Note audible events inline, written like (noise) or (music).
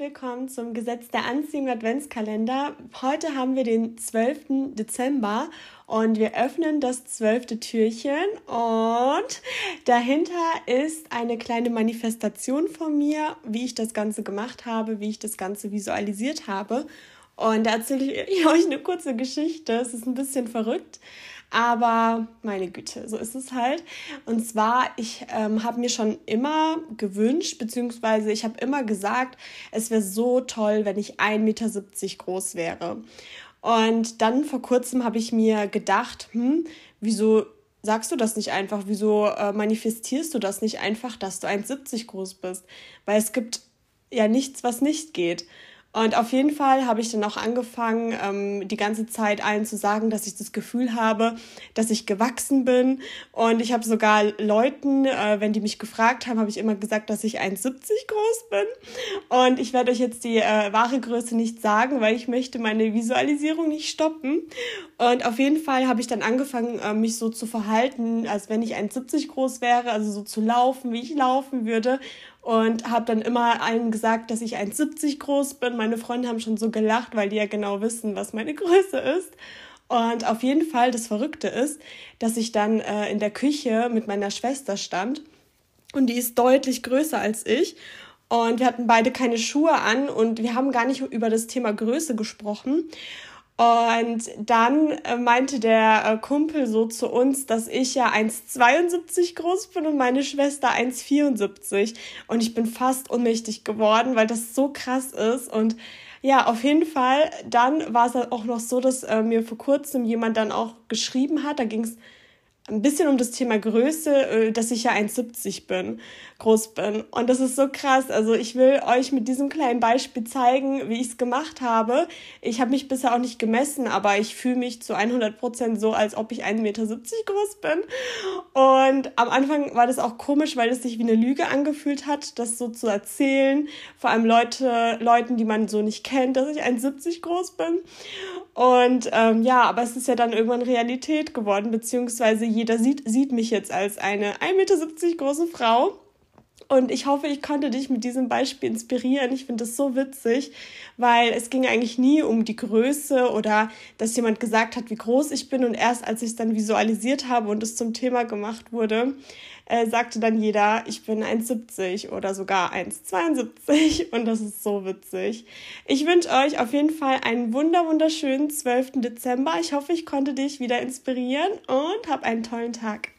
willkommen zum Gesetz der Anziehung Adventskalender. Heute haben wir den 12. Dezember und wir öffnen das zwölfte Türchen und dahinter ist eine kleine Manifestation von mir, wie ich das Ganze gemacht habe, wie ich das Ganze visualisiert habe. Und da erzähle ich (laughs) euch eine kurze Geschichte. Es ist ein bisschen verrückt. Aber meine Güte, so ist es halt. Und zwar, ich ähm, habe mir schon immer gewünscht, beziehungsweise ich habe immer gesagt, es wäre so toll, wenn ich 1,70 Meter groß wäre. Und dann vor kurzem habe ich mir gedacht, hm, wieso sagst du das nicht einfach? Wieso äh, manifestierst du das nicht einfach, dass du 1,70 groß bist? Weil es gibt ja nichts, was nicht geht. Und auf jeden Fall habe ich dann auch angefangen, ähm, die ganze Zeit allen zu sagen, dass ich das Gefühl habe, dass ich gewachsen bin. Und ich habe sogar Leuten, äh, wenn die mich gefragt haben, habe ich immer gesagt, dass ich 1,70 groß bin. Und ich werde euch jetzt die äh, wahre Größe nicht sagen, weil ich möchte meine Visualisierung nicht stoppen. Und auf jeden Fall habe ich dann angefangen, äh, mich so zu verhalten, als wenn ich 1,70 groß wäre, also so zu laufen, wie ich laufen würde und habe dann immer allen gesagt, dass ich 1,70 groß bin. Meine Freunde haben schon so gelacht, weil die ja genau wissen, was meine (laughs) Größe ist. Und auf jeden Fall das Verrückte ist, dass ich dann äh, in der Küche mit meiner Schwester stand und die ist deutlich größer als ich. Und wir hatten beide keine Schuhe an und wir haben gar nicht über das Thema Größe gesprochen. Und dann äh, meinte der äh, Kumpel so zu uns, dass ich ja 1,72 groß bin und meine Schwester 1,74. Und ich bin fast ohnmächtig geworden, weil das so krass ist. Und ja, auf jeden Fall, dann war es auch noch so, dass äh, mir vor kurzem jemand dann auch geschrieben hat, da ging es ein bisschen um das Thema Größe, äh, dass ich ja 1,70 bin, groß bin. Und das ist so krass. Also ich will euch mit diesem kleinen Beispiel zeigen, wie ich es gemacht habe. Ich habe mich bisher auch nicht gemessen, aber ich fühle mich zu 100 Prozent so, als ob ich 1,70 Meter groß bin. Und am Anfang war das auch komisch, weil es sich wie eine Lüge angefühlt hat, das so zu erzählen. Vor allem Leute, Leuten, die man so nicht kennt, dass ich 1,70 groß bin. Und ähm, ja, aber es ist ja dann irgendwann Realität geworden, beziehungsweise jeder sieht, sieht mich jetzt als eine 1,70 Meter große Frau. Und ich hoffe, ich konnte dich mit diesem Beispiel inspirieren. Ich finde das so witzig, weil es ging eigentlich nie um die Größe oder dass jemand gesagt hat, wie groß ich bin. Und erst als ich es dann visualisiert habe und es zum Thema gemacht wurde, äh, sagte dann jeder, ich bin 1,70 oder sogar 1,72 und das ist so witzig. Ich wünsche euch auf jeden Fall einen wunder wunderschönen 12. Dezember. Ich hoffe, ich konnte dich wieder inspirieren und hab einen tollen Tag.